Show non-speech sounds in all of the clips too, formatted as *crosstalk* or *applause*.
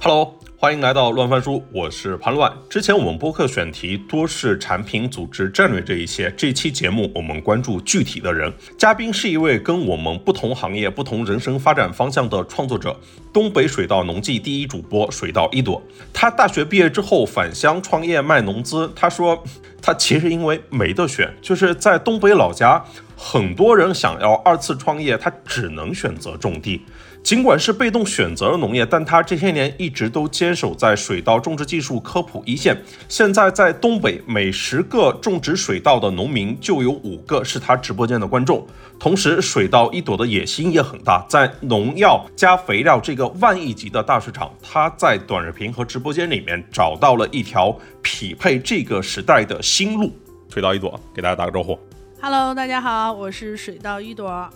Hello，欢迎来到乱翻书，我是潘乱。之前我们播客选题多是产品、组织、战略这一些，这期节目我们关注具体的人。嘉宾是一位跟我们不同行业、不同人生发展方向的创作者，东北水稻农技第一主播水稻一朵。他大学毕业之后返乡创业卖农资，他说他其实因为没得选，就是在东北老家，很多人想要二次创业，他只能选择种地。尽管是被动选择了农业，但他这些年一直都坚守在水稻种植技术科普一线。现在在东北，每十个种植水稻的农民就有五个是他直播间的观众。同时，水稻一朵的野心也很大，在农药加肥料这个万亿级的大市场，他在短视频和直播间里面找到了一条匹配这个时代的新路。水稻一朵，给大家打个招呼。Hello，大家好，我是水稻一朵。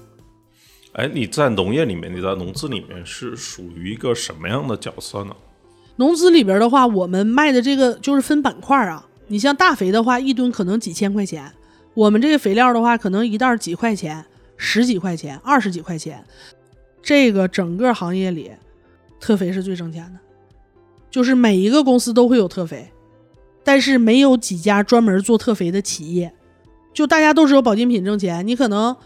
哎，你在农业里面，你在农资里面是属于一个什么样的角色呢？农资里边的话，我们卖的这个就是分板块啊。你像大肥的话，一吨可能几千块钱；我们这个肥料的话，可能一袋几块钱、十几块钱、二十几块钱。这个整个行业里，特肥是最挣钱的，就是每一个公司都会有特肥，但是没有几家专门做特肥的企业。就大家都知道保健品挣钱，你可能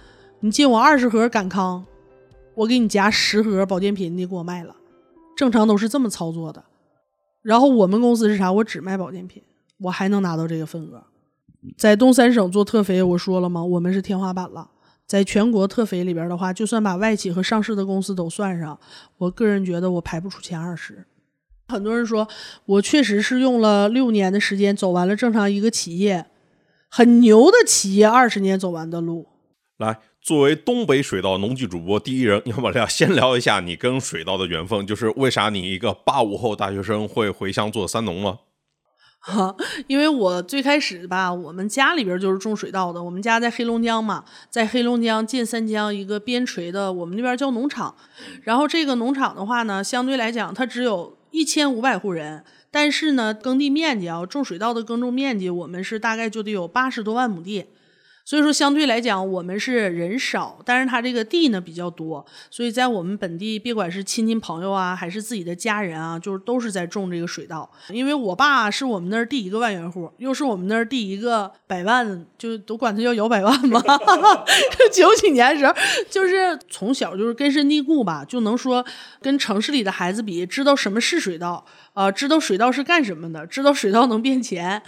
你进我二十盒感康，我给你夹十盒保健品，你给我卖了，正常都是这么操作的。然后我们公司是啥？我只卖保健品，我还能拿到这个份额。在东三省做特肥，我说了吗？我们是天花板了。在全国特肥里边的话，就算把外企和上市的公司都算上，我个人觉得我排不出前二十。很多人说我确实是用了六年的时间走完了正常一个企业很牛的企业二十年走完的路。来，作为东北水稻农技主播第一人，要不要先聊一下你跟水稻的缘分？就是为啥你一个八五后大学生会回乡做三农呢？哈，*laughs* 因为我最开始吧，我们家里边就是种水稻的。我们家在黑龙江嘛，在黑龙江建三江一个边陲的，我们那边叫农场。然后这个农场的话呢，相对来讲，它只有一千五百户人，但是呢，耕地面积啊，种水稻的耕种面积，我们是大概就得有八十多万亩地。所以说，相对来讲，我们是人少，但是它这个地呢比较多，所以在我们本地，别管是亲戚朋友啊，还是自己的家人啊，就是都是在种这个水稻。因为我爸是我们那儿第一个万元户，又是我们那儿第一个百万，就都管他叫姚百万嘛。*laughs* 九几年的时候，就是从小就是根深蒂固吧，就能说跟城市里的孩子比，知道什么是水稻啊、呃，知道水稻是干什么的，知道水稻能变钱。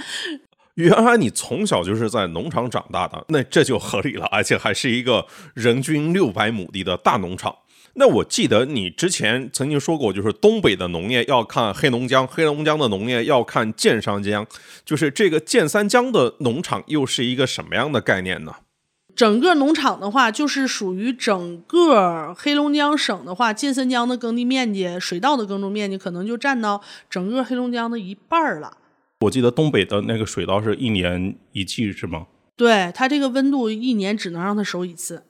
原来你从小就是在农场长大的，那这就合理了，而且还是一个人均六百亩地的大农场。那我记得你之前曾经说过，就是东北的农业要看黑龙江，黑龙江的农业要看建三江，就是这个建三江的农场又是一个什么样的概念呢？整个农场的话，就是属于整个黑龙江省的话，建三江的耕地面积、水稻的耕种面积，可能就占到整个黑龙江的一半了。我记得东北的那个水稻是一年一季是吗？对，它这个温度一年只能让它熟一次。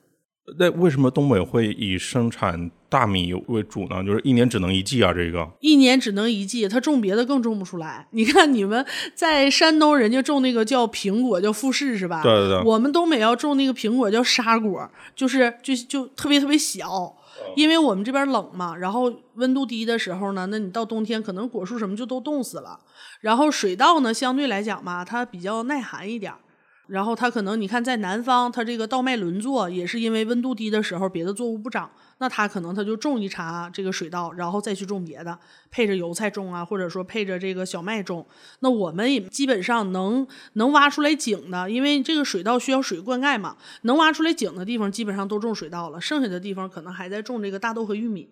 那为什么东北会以生产大米为主呢？就是一年只能一季啊，这个一年只能一季，它种别的更种不出来。你看你们在山东，人家种那个叫苹果，叫富士是吧？对对对。我们东北要种那个苹果叫沙果，就是就就特别特别小。因为我们这边冷嘛，然后温度低的时候呢，那你到冬天可能果树什么就都冻死了。然后水稻呢，相对来讲吧，它比较耐寒一点。然后它可能你看在南方，它这个稻麦轮作也是因为温度低的时候，别的作物不长，那它可能它就种一茬这个水稻，然后再去种别的，配着油菜种啊，或者说配着这个小麦种。那我们也基本上能能挖出来井的，因为这个水稻需要水灌溉嘛，能挖出来井的地方基本上都种水稻了，剩下的地方可能还在种这个大豆和玉米。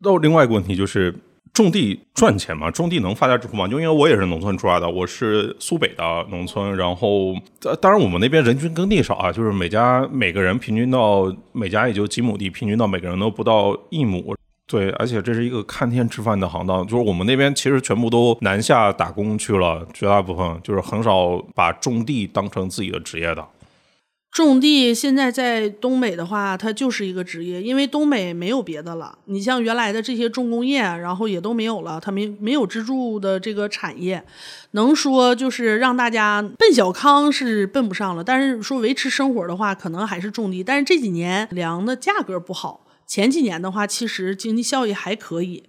那另外一个问题就是。种地赚钱吗？种地能发家致富吗？就因为我也是农村出来的，我是苏北的农村，然后当然我们那边人均耕地少啊，就是每家每个人平均到每家也就几亩地，平均到每个人都不到一亩。对，而且这是一个看天吃饭的行当，就是我们那边其实全部都南下打工去了，绝大部分就是很少把种地当成自己的职业的。种地现在在东北的话，它就是一个职业，因为东北没有别的了。你像原来的这些重工业，然后也都没有了，它没没有支柱的这个产业，能说就是让大家奔小康是奔不上了。但是说维持生活的话，可能还是种地。但是这几年粮的价格不好，前几年的话，其实经济效益还可以。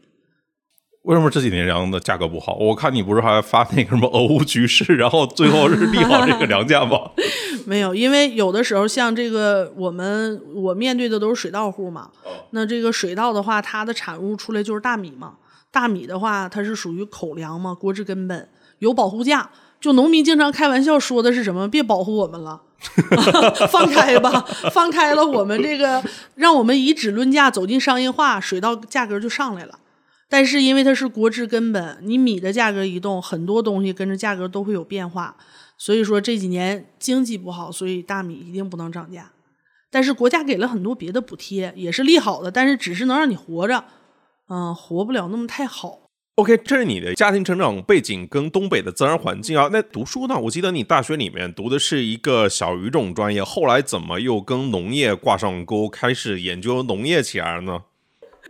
为什么这几年粮的价格不好？我看你不是还发那个什么俄乌局势，然后最后是利好这个粮价吗？*laughs* 没有，因为有的时候像这个我们我面对的都是水稻户嘛，那这个水稻的话，它的产物出来就是大米嘛。大米的话，它是属于口粮嘛，国之根本，有保护价。就农民经常开玩笑说的是什么？别保护我们了，*laughs* *laughs* 放开吧，放开了，我们这个让我们以质论价走进商业化，水稻价格就上来了。但是因为它是国之根本，你米的价格一动，很多东西跟着价格都会有变化。所以说这几年经济不好，所以大米一定不能涨价。但是国家给了很多别的补贴，也是利好的，但是只是能让你活着，嗯，活不了那么太好。OK，这是你的家庭成长背景跟东北的自然环境啊。那读书呢？我记得你大学里面读的是一个小语种专业，后来怎么又跟农业挂上钩，开始研究农业起来了呢？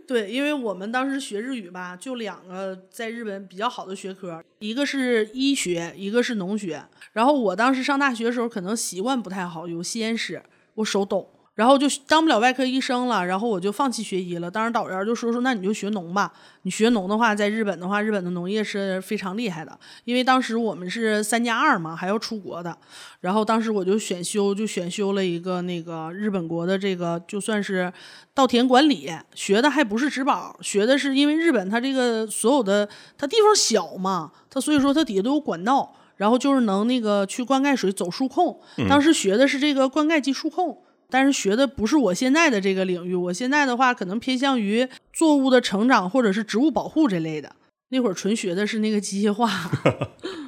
对，因为我们当时学日语吧，就两个在日本比较好的学科，一个是医学，一个是农学。然后我当时上大学的时候，可能习惯不太好，有吸烟室，我手抖。然后就当不了外科医生了，然后我就放弃学医了。当时导员就说说，那你就学农吧。你学农的话，在日本的话，日本的农业是非常厉害的。因为当时我们是三加二嘛，还要出国的。然后当时我就选修，就选修了一个那个日本国的这个，就算是稻田管理，学的还不是植保，学的是因为日本它这个所有的它地方小嘛，它所以说它底下都有管道，然后就是能那个去灌溉水走数控。当时学的是这个灌溉机数控。但是学的不是我现在的这个领域，我现在的话可能偏向于作物的成长或者是植物保护这类的。那会儿纯学的是那个机械化。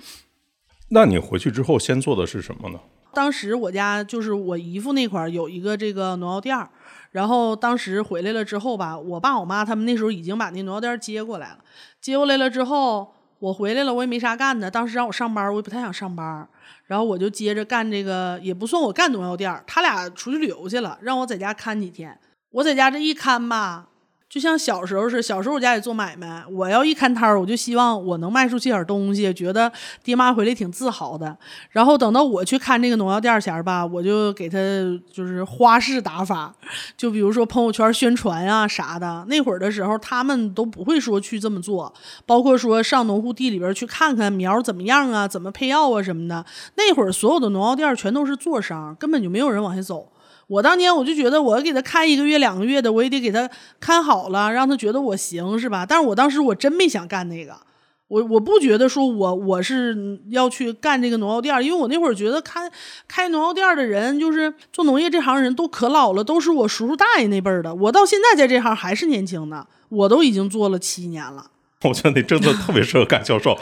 *laughs* 那你回去之后先做的是什么呢？当时我家就是我姨父那块儿有一个这个农药店儿，然后当时回来了之后吧，我爸我妈他们那时候已经把那农药店接过来了。接过来了之后，我回来了，我也没啥干的。当时让我上班，我也不太想上班。然后我就接着干这个，也不算我干农药店他俩出去旅游去了，让我在家看几天。我在家这一看吧。就像小时候似的，小时候我家里做买卖，我要一看摊儿，我就希望我能卖出去点东西，觉得爹妈回来挺自豪的。然后等到我去看这个农药店前儿吧，我就给他就是花式打法，就比如说朋友圈宣传啊啥的。那会儿的时候，他们都不会说去这么做，包括说上农户地里边去看看苗怎么样啊，怎么配药啊什么的。那会儿所有的农药店全都是做商，根本就没有人往下走。我当年我就觉得，我给他看一个月两个月的，我也得给他看好了，让他觉得我行，是吧？但是我当时我真没想干那个，我我不觉得说我我是要去干这个农药店，因为我那会儿觉得开开农药店的人，就是做农业这行人都可老了，都是我叔叔大爷那辈儿的。我到现在在这行还是年轻的，我都已经做了七年了。我觉得你真的特别适合干销售，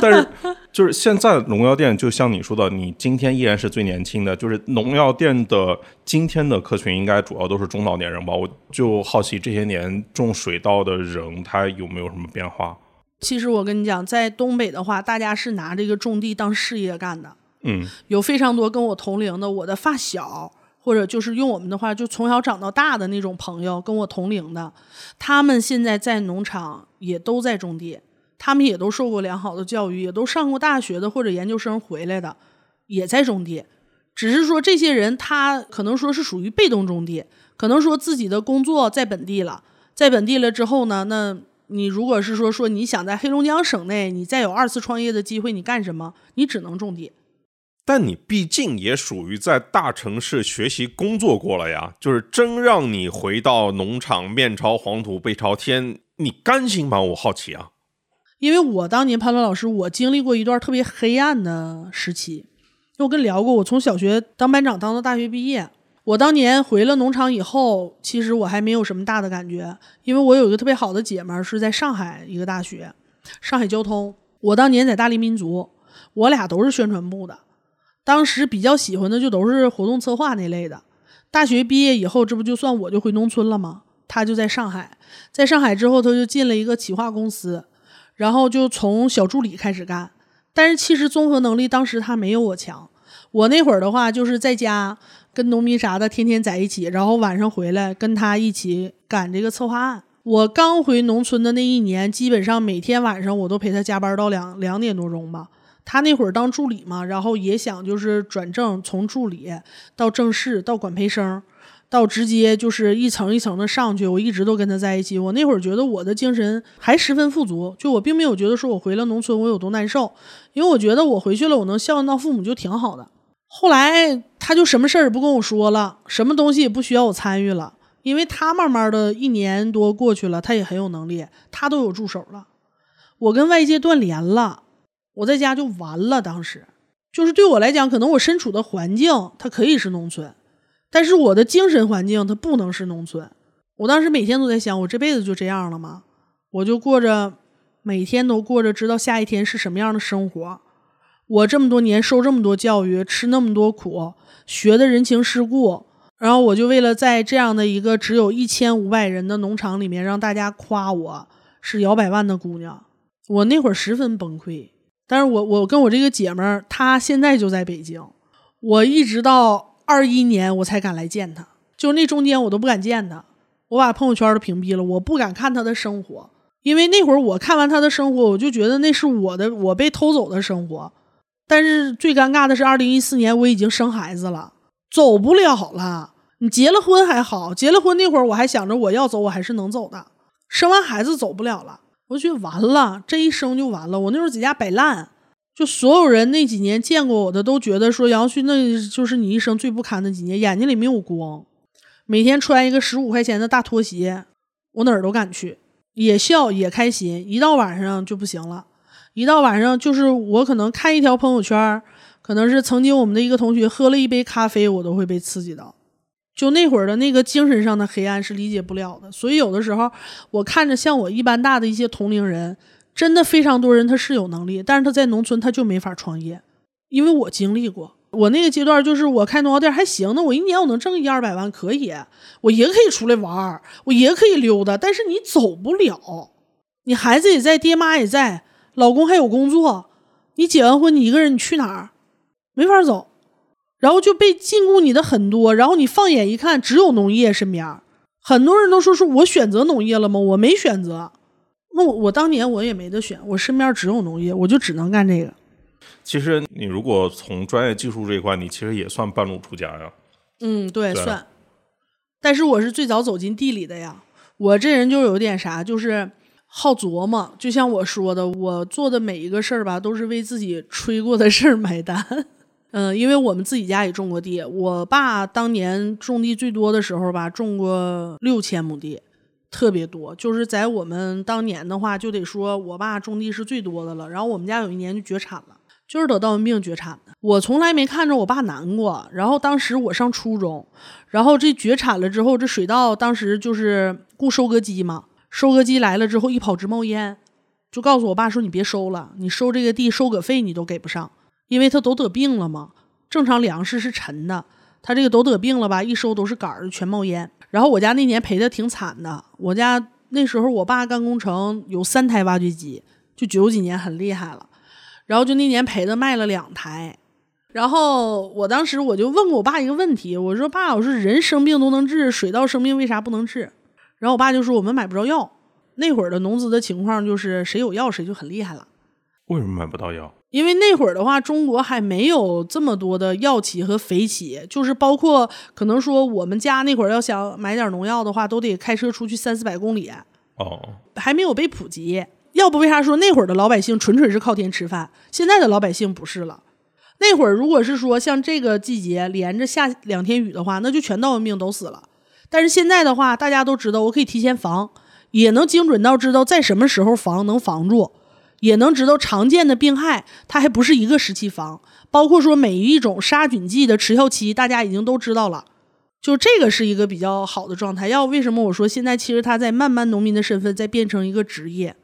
但是就是现在农药店，就像你说的，你今天依然是最年轻的。就是农药店的今天的客群，应该主要都是中老年人吧？我就好奇这些年种水稻的人，他有没有什么变化？其实我跟你讲，在东北的话，大家是拿这个种地当事业干的。嗯，有非常多跟我同龄的，我的发小。或者就是用我们的话，就从小长到大的那种朋友，跟我同龄的，他们现在在农场也都在种地，他们也都受过良好的教育，也都上过大学的或者研究生回来的，也在种地。只是说这些人他可能说是属于被动种地，可能说自己的工作在本地了，在本地了之后呢，那你如果是说说你想在黑龙江省内你再有二次创业的机会，你干什么？你只能种地。但你毕竟也属于在大城市学习工作过了呀，就是真让你回到农场面朝黄土背朝天，你甘心吗？我好奇啊。因为我当年潘乐老师，我经历过一段特别黑暗的时期。因为我跟聊过，我从小学当班长当到大学毕业。我当年回了农场以后，其实我还没有什么大的感觉，因为我有一个特别好的姐们是在上海一个大学，上海交通。我当年在大力民族，我俩都是宣传部的。当时比较喜欢的就都是活动策划那类的。大学毕业以后，这不就算我就回农村了吗？他就在上海，在上海之后，他就进了一个企划公司，然后就从小助理开始干。但是其实综合能力当时他没有我强。我那会儿的话，就是在家跟农民啥的天天在一起，然后晚上回来跟他一起赶这个策划案。我刚回农村的那一年，基本上每天晚上我都陪他加班到两两点多钟吧。他那会儿当助理嘛，然后也想就是转正，从助理到正式到管培生，到直接就是一层一层的上去，我一直都跟他在一起。我那会儿觉得我的精神还十分富足，就我并没有觉得说我回了农村我有多难受，因为我觉得我回去了我能孝顺到父母就挺好的。后来他就什么事儿也不跟我说了，什么东西也不需要我参与了，因为他慢慢的一年多过去了，他也很有能力，他都有助手了，我跟外界断联了，我在家就完了。当时就是对我来讲，可能我身处的环境它可以是农村。但是我的精神环境它不能是农村，我当时每天都在想，我这辈子就这样了吗？我就过着每天都过着知道下一天是什么样的生活。我这么多年受这么多教育，吃那么多苦，学的人情世故，然后我就为了在这样的一个只有一千五百人的农场里面让大家夸我是摇百万的姑娘，我那会儿十分崩溃。但是我我跟我这个姐们儿，她现在就在北京，我一直到。二一年我才敢来见她，就那中间我都不敢见她，我把朋友圈都屏蔽了，我不敢看她的生活，因为那会儿我看完她的生活，我就觉得那是我的我被偷走的生活。但是最尴尬的是，二零一四年我已经生孩子了，走不了了。你结了婚还好，结了婚那会儿我还想着我要走我还是能走的，生完孩子走不了了，我觉得完了，这一生就完了。我那时候在家摆烂。就所有人那几年见过我的都觉得说杨旭那就是你一生最不堪的几年，眼睛里没有光，每天穿一个十五块钱的大拖鞋，我哪儿都敢去，也笑也开心。一到晚上就不行了，一到晚上就是我可能看一条朋友圈，可能是曾经我们的一个同学喝了一杯咖啡，我都会被刺激到。就那会儿的那个精神上的黑暗是理解不了的，所以有的时候我看着像我一般大的一些同龄人。真的非常多人，他是有能力，但是他在农村他就没法创业，因为我经历过，我那个阶段就是我开农药店还行，那我一年我能挣一二百万可以，我也可以出来玩我也可以溜达，但是你走不了，你孩子也在，爹妈也在，老公还有工作，你结完婚你一个人你去哪儿？没法走，然后就被禁锢你的很多，然后你放眼一看，只有农业身边，很多人都说是我选择农业了吗？我没选择。那我我当年我也没得选，我身边只有农业，我就只能干这个。其实你如果从专业技术这一块，你其实也算半路出家呀。嗯，对，算。但是我是最早走进地里的呀。我这人就有点啥，就是好琢磨。就像我说的，我做的每一个事儿吧，都是为自己吹过的事儿买单。嗯，因为我们自己家也种过地，我爸当年种地最多的时候吧，种过六千亩地。特别多，就是在我们当年的话，就得说我爸种地是最多的了。然后我们家有一年就绝产了，就是得稻瘟病绝产的。我从来没看着我爸难过。然后当时我上初中，然后这绝产了之后，这水稻当时就是雇收割机嘛，收割机来了之后一跑直冒烟，就告诉我爸说：“你别收了，你收这个地收割费你都给不上，因为他都得病了嘛。正常粮食是沉的，他这个都得病了吧，一收都是杆儿，全冒烟。”然后我家那年赔的挺惨的，我家那时候我爸干工程有三台挖掘机，就九几年很厉害了，然后就那年赔的卖了两台，然后我当时我就问过我爸一个问题，我说爸，我说人生病都能治，水稻生病为啥不能治？然后我爸就说我们买不着药，那会儿的农资的情况就是谁有药谁就很厉害了。为什么买不到药？因为那会儿的话，中国还没有这么多的药企和肥企，就是包括可能说我们家那会儿要想买点农药的话，都得开车出去三四百公里。哦，还没有被普及。要不为啥说那会儿的老百姓纯纯是靠天吃饭？现在的老百姓不是了。那会儿如果是说像这个季节连着下两天雨的话，那就全稻瘟病都死了。但是现在的话，大家都知道，我可以提前防，也能精准到知道在什么时候防能防住。也能知道常见的病害，它还不是一个时期防，包括说每一种杀菌剂的持效期，大家已经都知道了，就这个是一个比较好的状态。要为什么我说现在其实他在慢慢农民的身份在变成一个职业，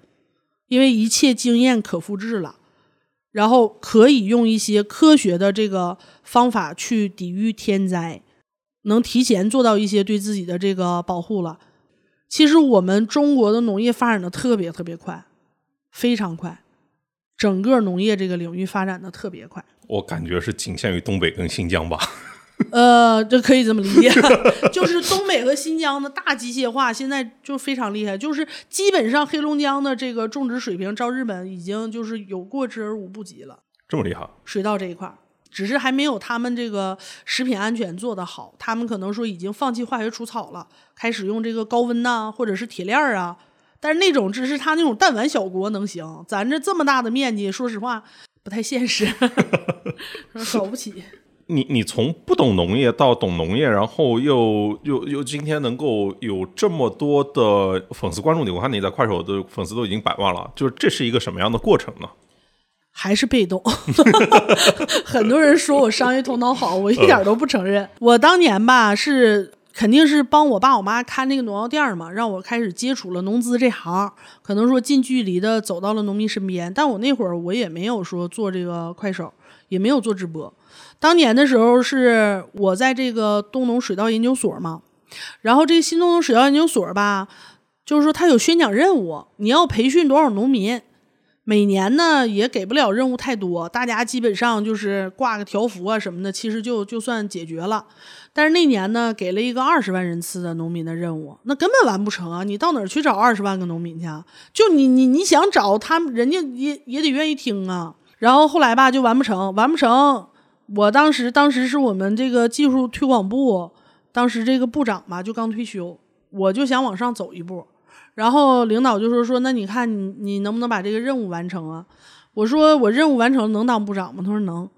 因为一切经验可复制了，然后可以用一些科学的这个方法去抵御天灾，能提前做到一些对自己的这个保护了。其实我们中国的农业发展的特别特别快。非常快，整个农业这个领域发展的特别快。我感觉是仅限于东北跟新疆吧。*laughs* 呃，这可以这么理解，*laughs* 就是东北和新疆的大机械化现在就非常厉害，就是基本上黑龙江的这个种植水平，照日本已经就是有过之而无不及了。这么厉害？水稻这一块，只是还没有他们这个食品安全做得好。他们可能说已经放弃化学除草了，开始用这个高温呐、或者是铁链儿啊。但是那种只是他那种弹丸小国能行，咱这这么大的面积，说实话不太现实，*laughs* 搞不起。你你从不懂农业到懂农业，然后又又又今天能够有这么多的粉丝关注你，我看你在快手的粉丝都已经百万了，就是这是一个什么样的过程呢？还是被动，*laughs* 很多人说我商业头脑好，我一点都不承认。我当年吧是肯定是帮我爸我妈看那个农药店嘛，让我开始接触了农资这行，可能说近距离的走到了农民身边。但我那会儿我也没有说做这个快手，也没有做直播。当年的时候是我在这个东农水稻研究所嘛，然后这个新东农水稻研究所吧，就是说他有宣讲任务，你要培训多少农民。每年呢也给不了任务太多，大家基本上就是挂个条幅啊什么的，其实就就算解决了。但是那年呢，给了一个二十万人次的农民的任务，那根本完不成啊！你到哪儿去找二十万个农民去？就你你你想找他们，人家也也得愿意听啊。然后后来吧，就完不成，完不成。我当时当时是我们这个技术推广部，当时这个部长吧就刚退休，我就想往上走一步。然后领导就说说，那你看你你能不能把这个任务完成啊？我说我任务完成能当部长吗？他说能。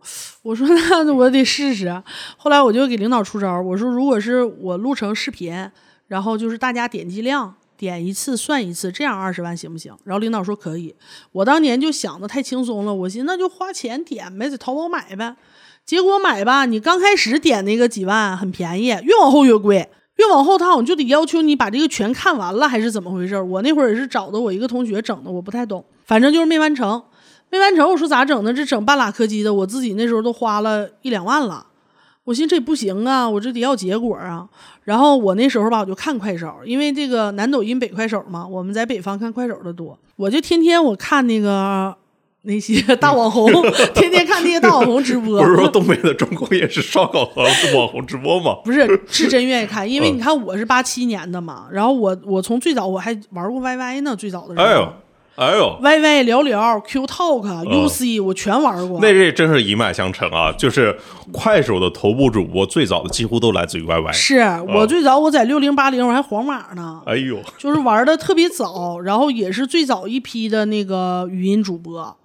我说那我得试试。后来我就给领导出招，我说如果是我录成视频，然后就是大家点击量点一次算一次，这样二十万行不行？然后领导说可以。我当年就想的太轻松了，我寻思那就花钱点呗，在淘宝买呗。结果买吧，你刚开始点那个几万很便宜，越往后越贵。越往后，他好像就得要求你把这个全看完了，还是怎么回事？我那会儿也是找的我一个同学整的，我不太懂，反正就是没完成，没完成。我说咋整呢？这整半拉柯基的，我自己那时候都花了一两万了。我寻思这不行啊，我这得要结果啊。然后我那时候吧，我就看快手，因为这个南抖音北快手嘛，我们在北方看快手的多，我就天天我看那个。那些大网红 *laughs* 天天看那些大网红直播，不是说东北的中国也是烧烤和网红直播吗？*laughs* 不是，是真愿意看，因为你看我是八七年的嘛，然后我我从最早我还玩过 YY 呢，最早的时候，哎呦哎呦，YY 聊聊 Q Talk UC 我全玩过，那这真是一脉相承啊！就是快手的头部主播最早的几乎都来自于 YY，是我最早我在六零八零我还黄马呢，哎呦，就是玩的特别早，然后也是最早一批的那个语音主播。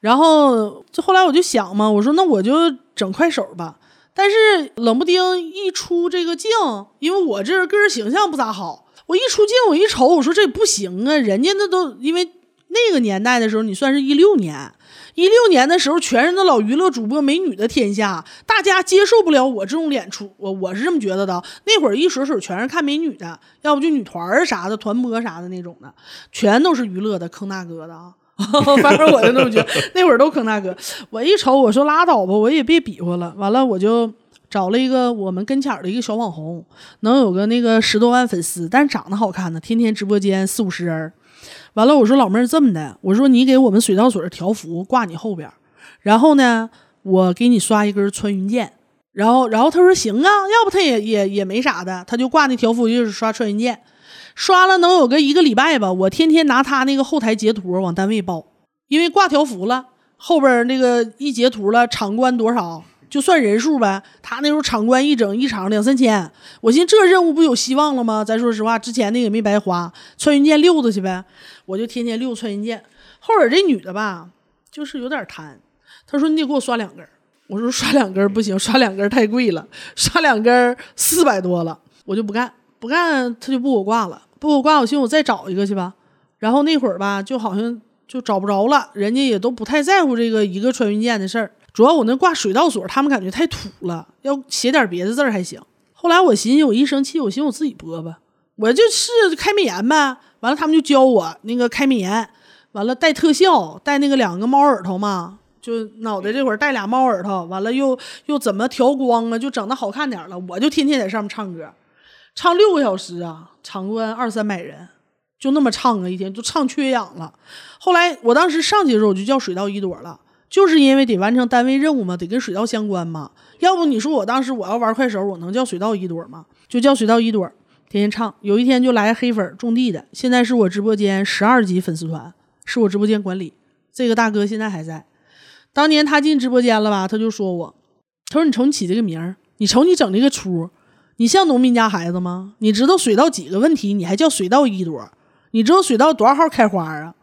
然后，就后来我就想嘛，我说那我就整快手吧。但是冷不丁一出这个镜，因为我这个人形象不咋好，我一出镜我一瞅，我说这不行啊。人家那都因为那个年代的时候，你算是一六年，一六年的时候，全是那老娱乐主播，美女的天下，大家接受不了我这种脸出，我我是这么觉得的。那会儿一水水全是看美女的，要不就女团啥的，团播啥的那种的，全都是娱乐的，坑大哥的啊。*laughs* 反正我就那么觉得，那会儿都坑大哥。我一瞅，我说拉倒吧，我也别比划了。完了，我就找了一个我们跟前的一个小网红，能有个那个十多万粉丝，但是长得好看的，天天直播间四五十人。完了，我说老妹儿这么的，我说你给我们水稻水条幅挂你后边，然后呢，我给你刷一根穿云箭。然后，然后他说行啊，要不他也也也没啥的，他就挂那条幅就是刷穿云箭。刷了能有个一个礼拜吧，我天天拿他那个后台截图往单位报，因为挂条幅了，后边那个一截图了，场观多少就算人数呗。他那时候场观一整一场两三千，我寻思这任务不有希望了吗？咱说实话，之前那个也没白花，穿云箭溜子去呗，我就天天溜穿云箭。后边这女的吧，就是有点贪，她说你得给我刷两根，我说刷两根不行，刷两根太贵了，刷两根四百多了，我就不干，不干他就不给我挂了。不我挂，我寻思我再找一个去吧。然后那会儿吧，就好像就找不着了，人家也都不太在乎这个一个穿云箭的事儿。主要我那挂水稻所，他们感觉太土了，要写点别的字儿还行。后来我寻思，我一生气，我寻思我自己播吧，我就试开美颜呗。完了，他们就教我那个开美颜，完了带特效，带那个两个猫耳朵嘛，就脑袋这会儿带俩猫耳朵，完了又又怎么调光啊，就整的好看点了。我就天天在上面唱歌。唱六个小时啊，场观二三百人，就那么唱啊，一天就唱缺氧了。后来我当时上去的时候，我就叫水稻一朵了，就是因为得完成单位任务嘛，得跟水稻相关嘛。要不你说我当时我要玩快手，我能叫水稻一朵吗？就叫水稻一朵，天天唱。有一天就来黑粉种地的，现在是我直播间十二级粉丝团，是我直播间管理。这个大哥现在还在。当年他进直播间了吧，他就说我，他说你瞅你起这个名儿，你瞅你整这个出，你像农民家孩子吗？你知道水稻几个问题，你还叫水稻一朵？你知道水稻多少号开花啊？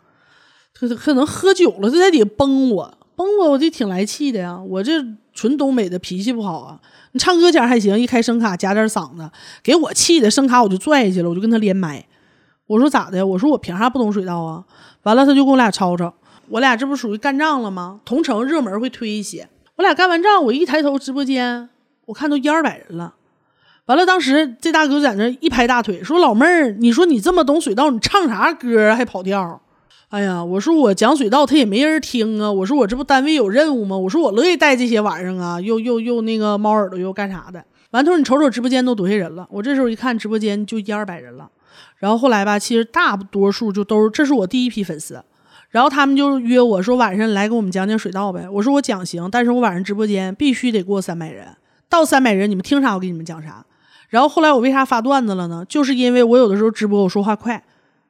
可可能喝酒了，他在底下崩我，崩我，我就挺来气的呀。我这纯东北的脾气不好啊。你唱歌前还行，一开声卡夹点嗓子，给我气的，声卡我就拽下去了，我就跟他连麦。我说咋的？我说我凭啥不懂水稻啊？完了他就跟我俩吵吵，我俩这不属于干仗了吗？同城热门会推一些，我俩干完仗，我一抬头直播间，我看都一二百人了。完了，当时这大哥在那一拍大腿，说：“老妹儿，你说你这么懂水稻，你唱啥歌还跑调？”哎呀，我说我讲水稻，他也没人听啊。我说我这不单位有任务吗？我说我乐意带这些玩意儿啊，又又又那个猫耳朵又干啥的。完头，你瞅瞅直播间都多些人了？我这时候一看直播间就一二百人了。然后后来吧，其实大多数就都是这是我第一批粉丝。然后他们就约我说晚上来给我们讲讲水稻呗。我说我讲行，但是我晚上直播间必须得过三百人，到三百人你们听啥我给你们讲啥。然后后来我为啥发段子了呢？就是因为我有的时候直播我说话快，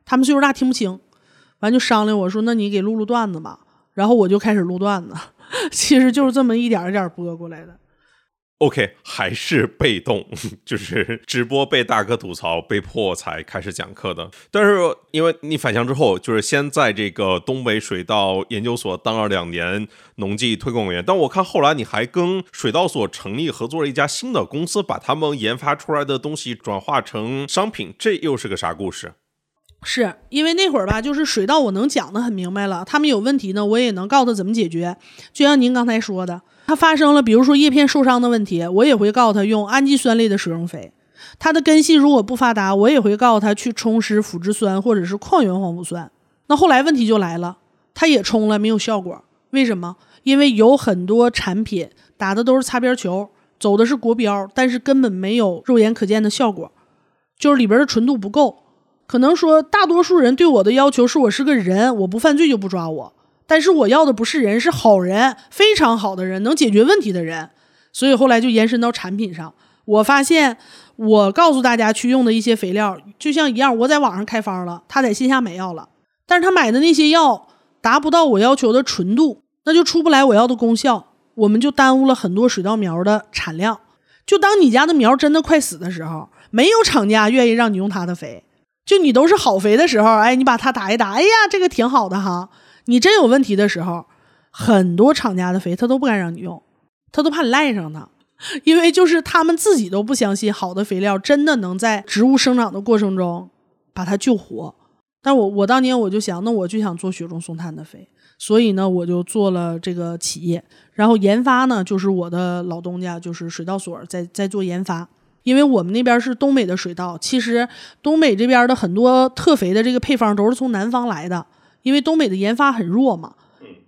他们岁数大听不清，完就商量我说那你给录录段子吧。然后我就开始录段子，*laughs* 其实就是这么一点一点播过来的。OK，还是被动，*laughs* 就是直播被大哥吐槽，被迫才开始讲课的。但是因为你返乡之后，就是先在这个东北水稻研究所当了两年农技推广员，但我看后来你还跟水稻所成立合作了一家新的公司，把他们研发出来的东西转化成商品，这又是个啥故事？是因为那会儿吧，就是水稻我能讲的很明白了，他们有问题呢，我也能告诉他怎么解决。就像您刚才说的。它发生了，比如说叶片受伤的问题，我也会告诉他用氨基酸类的水溶肥。它的根系如果不发达，我也会告诉他去冲施腐殖酸或者是矿源黄腐酸。那后来问题就来了，他也冲了没有效果，为什么？因为有很多产品打的都是擦边球，走的是国标，但是根本没有肉眼可见的效果，就是里边的纯度不够。可能说大多数人对我的要求是我是个人，我不犯罪就不抓我。但是我要的不是人，是好人，非常好的人，能解决问题的人。所以后来就延伸到产品上。我发现，我告诉大家去用的一些肥料，就像一样，我在网上开方了，他在线下买药了，但是他买的那些药达不到我要求的纯度，那就出不来我要的功效，我们就耽误了很多水稻苗的产量。就当你家的苗真的快死的时候，没有厂家愿意让你用他的肥。就你都是好肥的时候，哎，你把它打一打，哎呀，这个挺好的哈。你真有问题的时候，很多厂家的肥他都不敢让你用，他都怕你赖上他，因为就是他们自己都不相信好的肥料真的能在植物生长的过程中把它救活。但我我当年我就想，那我就想做雪中送炭的肥，所以呢，我就做了这个企业，然后研发呢，就是我的老东家，就是水稻所在在做研发，因为我们那边是东北的水稻，其实东北这边的很多特肥的这个配方都是从南方来的。因为东北的研发很弱嘛，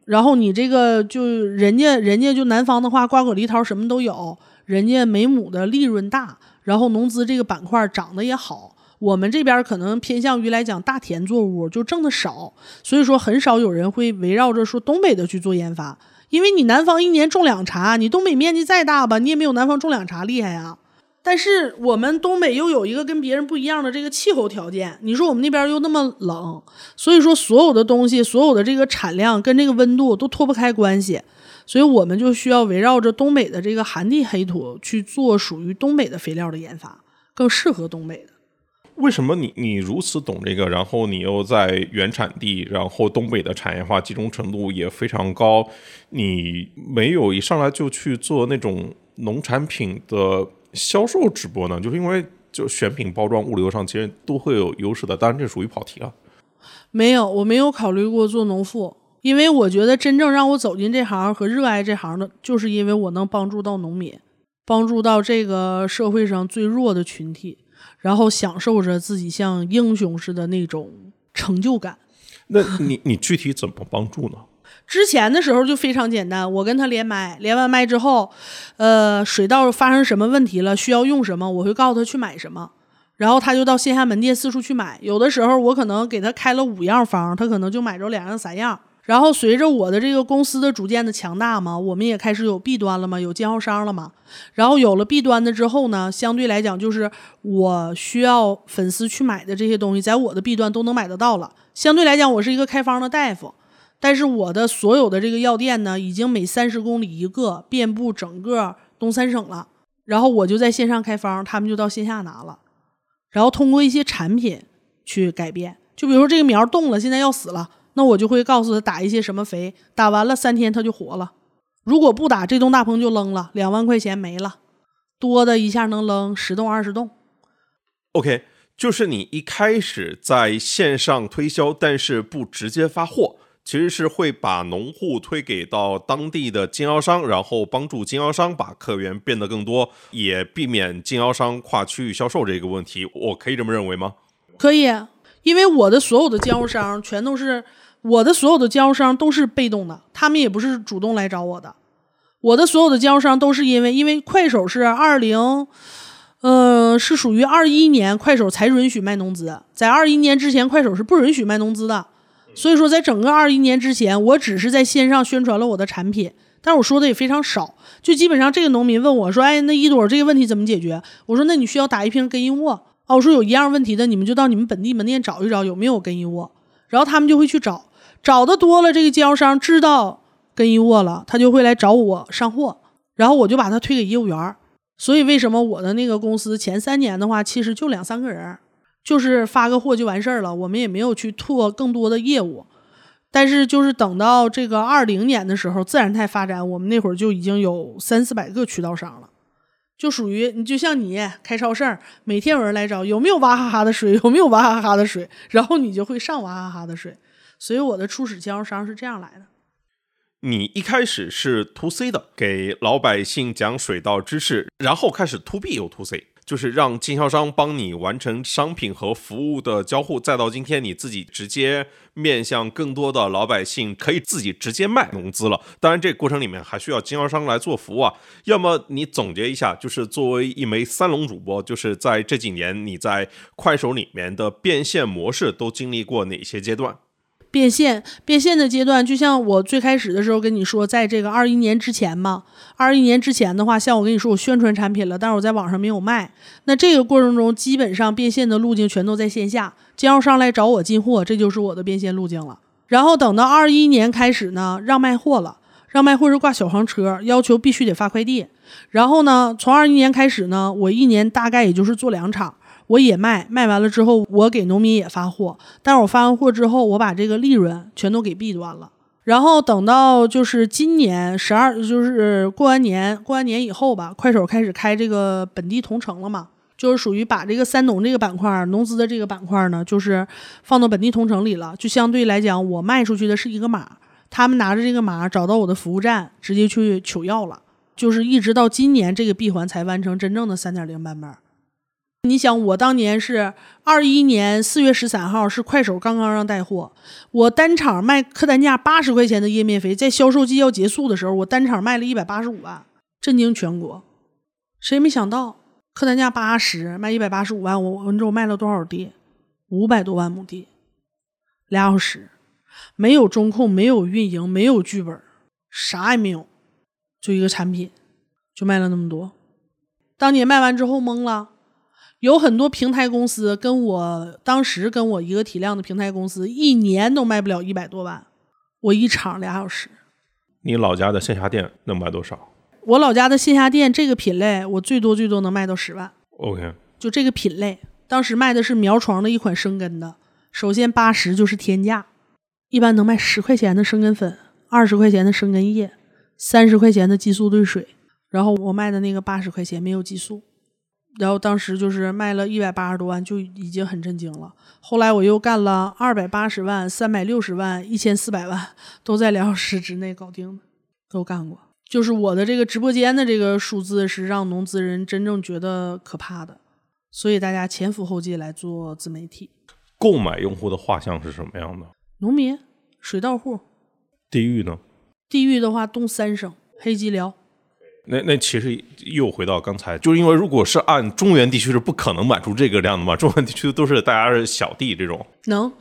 然后你这个就人家人家就南方的话，瓜果梨桃什么都有，人家每亩的利润大，然后农资这个板块涨得也好。我们这边可能偏向于来讲大田作物，就挣的少，所以说很少有人会围绕着说东北的去做研发。因为你南方一年种两茬，你东北面积再大吧，你也没有南方种两茬厉害呀。但是我们东北又有一个跟别人不一样的这个气候条件，你说我们那边又那么冷，所以说所有的东西，所有的这个产量跟这个温度都脱不开关系，所以我们就需要围绕着东北的这个寒地黑土去做属于东北的肥料的研发，更适合东北的。为什么你你如此懂这个，然后你又在原产地，然后东北的产业化集中程度也非常高，你没有一上来就去做那种农产品的？销售直播呢，就是因为就选品、包装、物流上其实都会有优势的。当然，这属于跑题了。没有，我没有考虑过做农妇，因为我觉得真正让我走进这行和热爱这行的，就是因为我能帮助到农民，帮助到这个社会上最弱的群体，然后享受着自己像英雄似的那种成就感。那你你具体怎么帮助呢？之前的时候就非常简单，我跟他连麦，连完麦之后，呃，水稻发生什么问题了，需要用什么，我会告诉他去买什么，然后他就到线下门店四处去买。有的时候我可能给他开了五样方，他可能就买着两样三样。然后随着我的这个公司的逐渐的强大嘛，我们也开始有 B 端了嘛，有经销商了嘛。然后有了 B 端的之后呢，相对来讲就是我需要粉丝去买的这些东西，在我的 B 端都能买得到了。相对来讲，我是一个开方的大夫。但是我的所有的这个药店呢，已经每三十公里一个，遍布整个东三省了。然后我就在线上开方，他们就到线下拿了。然后通过一些产品去改变，就比如说这个苗动了，现在要死了，那我就会告诉他打一些什么肥，打完了三天它就活了。如果不打，这栋大棚就扔了，两万块钱没了。多的一下能扔十栋二十栋。OK，就是你一开始在线上推销，但是不直接发货，其实是会把农户推给到当地的经销商，然后帮助经销商把客源变得更多，也避免经销商跨区域销售这个问题。我可以这么认为吗？可以，因为我的所有的经销商全都是我的所有的经销商都是被动的，他们也不是主动来找我的。我的所有的经销商都是因为，因为快手是二零，呃，是属于二一年快手才允许卖农资，在二一年之前，快手是不允许卖农资的。所以说，在整个二一年之前，我只是在线上宣传了我的产品，但是我说的也非常少，就基本上这个农民问我说：“哎，那一朵这个问题怎么解决？”我说：“那你需要打一瓶根因沃。”啊，我说有一样问题的，你们就到你们本地门店找一找有没有根因沃，然后他们就会去找，找的多了，这个经销商知道根因沃了，他就会来找我上货，然后我就把他推给业务员。所以为什么我的那个公司前三年的话，其实就两三个人，就是发个货就完事儿了，我们也没有去拓更多的业务。但是就是等到这个二零年的时候，自然态发展，我们那会儿就已经有三四百个渠道商了。就属于你，就像你开超市，每天有人来找有没有娃哈哈的水，有没有娃哈哈的水，然后你就会上娃哈哈的水。所以我的初始经销商是这样来的。你一开始是 to C 的，给老百姓讲水稻知识，然后开始 to B 又 to C，就是让经销商帮你完成商品和服务的交互，再到今天你自己直接面向更多的老百姓，可以自己直接卖农资了。当然，这过程里面还需要经销商来做服务啊。要么你总结一下，就是作为一枚三龙主播，就是在这几年你在快手里面的变现模式都经历过哪些阶段？变现变现的阶段，就像我最开始的时候跟你说，在这个二一年之前嘛，二一年之前的话，像我跟你说，我宣传产品了，但是我在网上没有卖。那这个过程中，基本上变现的路径全都在线下，经销商来找我进货，这就是我的变现路径了。然后等到二一年开始呢，让卖货了，让卖货是挂小黄车，要求必须得发快递。然后呢，从二一年开始呢，我一年大概也就是做两场。我也卖，卖完了之后，我给农民也发货，但是我发完货之后，我把这个利润全都给弊端了。然后等到就是今年十二，就是过完年，过完年以后吧，快手开始开这个本地同城了嘛，就是属于把这个三农这个板块，农资的这个板块呢，就是放到本地同城里了。就相对来讲，我卖出去的是一个码，他们拿着这个码找到我的服务站，直接去取药了。就是一直到今年这个闭环才完成真正的三点零版本。你想，我当年是二一年四月十三号，是快手刚刚让带货，我单场卖客单价八十块钱的页面肥，在销售季要结束的时候，我单场卖了一百八十五万，震惊全国。谁没想到，客单价八十卖一百八十五万，我我你知道我卖了多少地？五百多万亩地，俩小时，没有中控，没有运营，没有剧本，啥也没有，就一个产品，就卖了那么多。当年卖完之后懵了。有很多平台公司跟我当时跟我一个体量的平台公司，一年都卖不了一百多万，我一场俩小时。你老家的线下店能卖多少我老家的线下店这个品类，我最多最多能卖到十万。？OK，就这个品类，当时卖的是苗床的一款生根的，首先八十就是天价，一般能卖十块钱的生根粉，二十块钱的生根液，三十块钱的激素兑水，然后我卖的那个八十块钱没有激素。然后当时就是卖了一百八十多万，就已经很震惊了。后来我又干了二百八十万、三百六十万、一千四百万，都在两小时之内搞定的，都干过。就是我的这个直播间的这个数字是让农资人真正觉得可怕的，所以大家前赴后继来做自媒体。购买用户的画像是什么样的？农民、水稻户，地域呢？地域的话东三省、黑吉辽。那那其实又回到刚才，就是因为如果是按中原地区是不可能买出这个量的嘛，中原地区都是大家是小弟这种。能，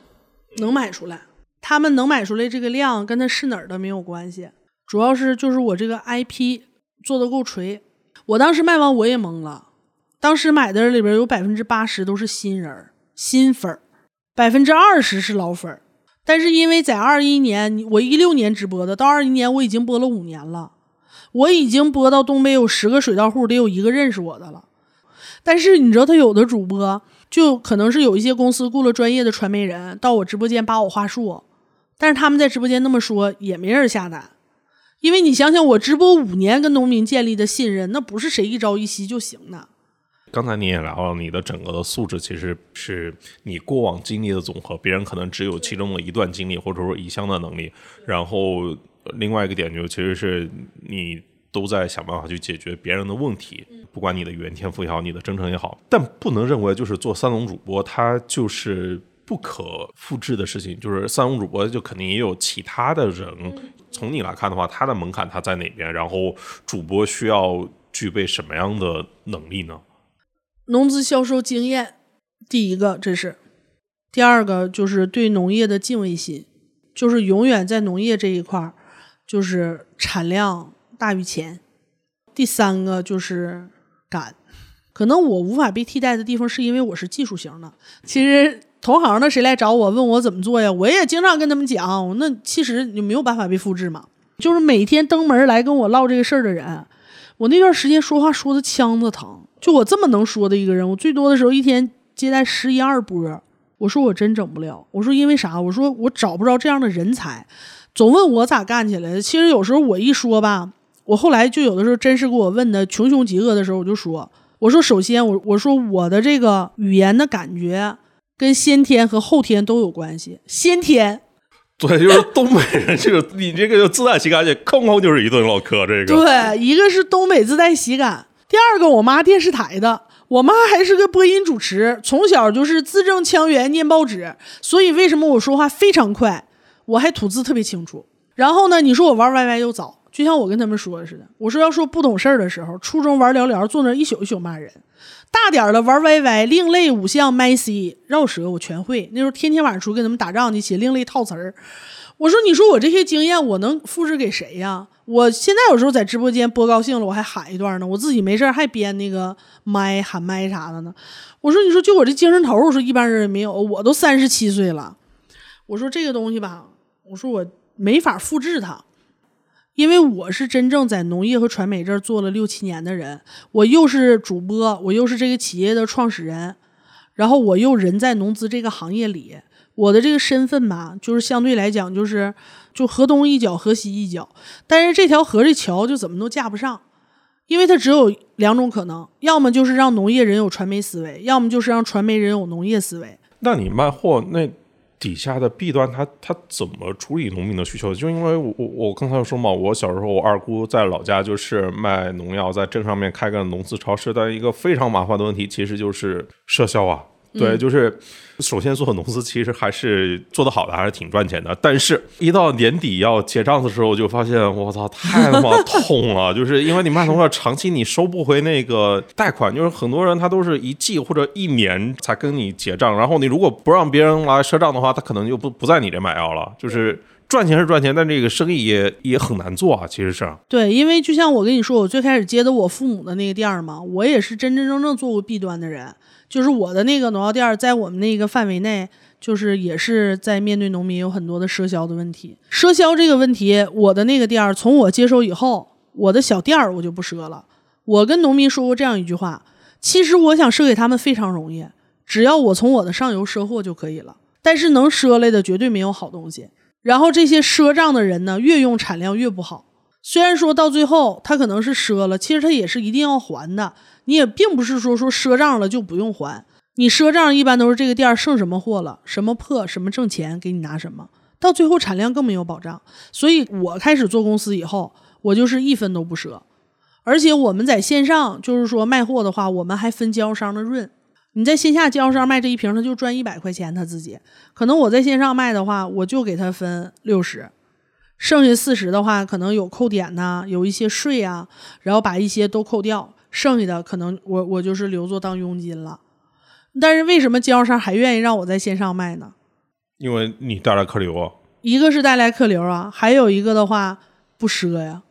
能买出来。他们能买出来这个量，跟他是哪儿的没有关系，主要是就是我这个 IP 做的够锤。我当时卖完我也懵了，当时买的里边有百分之八十都是新人、新粉儿，百分之二十是老粉儿。但是因为在二一年，我一六年直播的，到二一年我已经播了五年了。我已经播到东北有十个水稻户，得有一个认识我的了。但是你知道，他有的主播就可能是有一些公司雇了专业的传媒人到我直播间扒我话术，但是他们在直播间那么说，也没人下单。因为你想想，我直播五年跟农民建立的信任，那不是谁一朝一夕就行的。刚才你也聊了，你的整个的素质其实是你过往经历的总和，别人可能只有其中的一段经历，或者说一项的能力。然后另外一个点就其实是你都在想办法去解决别人的问题，不管你的语言天赋也好，你的真诚也好，但不能认为就是做三农主播，他就是不可复制的事情。就是三农主播就肯定也有其他的人。从你来看的话，他的门槛他在哪边？然后主播需要具备什么样的能力呢？农资销售经验，第一个这是，第二个就是对农业的敬畏心，就是永远在农业这一块儿，就是产量大于钱。第三个就是敢，可能我无法被替代的地方是因为我是技术型的。其实。同行的谁来找我问我怎么做呀？我也经常跟他们讲，那其实你没有办法被复制嘛。就是每天登门来跟我唠这个事儿的人，我那段时间说话说的腔子疼。就我这么能说的一个人，我最多的时候一天接待十一二波。我说我真整不了。我说因为啥？我说我找不着这样的人才。总问我咋干起来的。其实有时候我一说吧，我后来就有的时候真是给我问的穷凶极恶的时候，我就说，我说首先我我说我的这个语言的感觉。跟先天和后天都有关系。先天，*laughs* 对，就是东北人，这个你这个就自带喜感，哐哐就是一顿唠嗑。这个对，一个是东北自带喜感，第二个我妈电视台的，我妈还是个播音主持，从小就是字正腔圆念报纸，所以为什么我说话非常快，我还吐字特别清楚。然后呢，你说我玩 YY 又早，就像我跟他们说的似的，我说要说不懂事儿的时候，初中玩聊聊，坐那一宿一宿骂人。大点儿的玩 YY，另类五项 MC 绕舌我全会。那时候天天晚上出去跟他们打仗去，写另类套词儿。我说，你说我这些经验，我能复制给谁呀？我现在有时候在直播间播高兴了，我还喊一段呢。我自己没事还编那个麦喊麦啥的呢。我说，你说就我这精神头，我说一般人也没有。我都三十七岁了，我说这个东西吧，我说我没法复制它。因为我是真正在农业和传媒这儿做了六七年的人，我又是主播，我又是这个企业的创始人，然后我又人在农资这个行业里，我的这个身份吧，就是相对来讲就是就河东一脚，河西一脚，但是这条河这桥就怎么都架不上，因为它只有两种可能，要么就是让农业人有传媒思维，要么就是让传媒人有农业思维。那你卖货那？底下的弊端，他他怎么处理农民的需求？就因为我我我刚才说嘛，我小时候我二姑在老家就是卖农药，在镇上面开个农资超市，但一个非常麻烦的问题其实就是赊销啊。对，就是首先做农资其实还是做得好的，还是挺赚钱的。但是，一到年底要结账的时候，就发现我操，太他妈 *laughs* 痛了！就是因为你卖农药，长期你收不回那个贷款，就是很多人他都是一季或者一年才跟你结账，然后你如果不让别人来赊账的话，他可能就不不在你这买药了。就是赚钱是赚钱，但这个生意也也很难做啊。其实是对，因为就像我跟你说，我最开始接的我父母的那个店儿嘛，我也是真真正正做过弊端的人。就是我的那个农药店，在我们那个范围内，就是也是在面对农民有很多的赊销的问题。赊销这个问题，我的那个店从我接手以后，我的小店儿我就不赊了。我跟农民说过这样一句话：其实我想赊给他们非常容易，只要我从我的上游赊货就可以了。但是能赊来的绝对没有好东西。然后这些赊账的人呢，越用产量越不好。虽然说到最后他可能是赊了，其实他也是一定要还的。你也并不是说说赊账了就不用还，你赊账一般都是这个店剩什么货了，什么破什么挣钱给你拿什么，到最后产量更没有保障。所以我开始做公司以后，我就是一分都不赊。而且我们在线上就是说卖货的话，我们还分经销商的润。你在线下经销商卖这一瓶，他就赚一百块钱他自己。可能我在线上卖的话，我就给他分六十，剩下四十的话可能有扣点呐，有一些税啊，然后把一些都扣掉。剩下的可能我我就是留作当佣金了，但是为什么经销商还愿意让我在线上卖呢？因为你带来客流啊。一个是带来客流啊，还有一个的话不赊呀。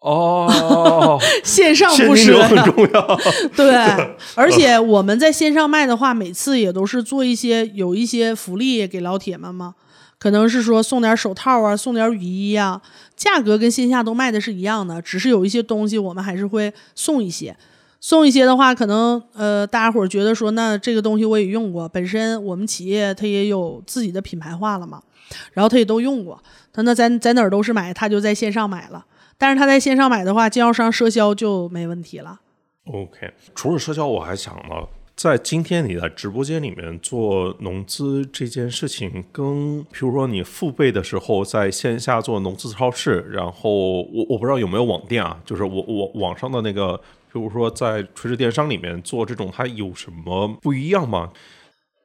哦，*laughs* 线上不赊很重要。对，*laughs* 而且我们在线上卖的话，每次也都是做一些有一些福利给老铁们嘛。可能是说送点手套啊，送点雨衣呀，价格跟线下都卖的是一样的，只是有一些东西我们还是会送一些。送一些的话，可能呃，大家伙儿觉得说，那这个东西我也用过，本身我们企业它也有自己的品牌化了嘛，然后他也都用过，他那在在哪儿都是买，他就在线上买了。但是他在线上买的话，经销商赊销就没问题了。OK，除了社销，我还想了，在今天你在直播间里面做农资这件事情，跟比如说你父辈的时候在线下做农资超市，然后我我不知道有没有网店啊，就是我我网上的那个，比如说在垂直电商里面做这种，它有什么不一样吗？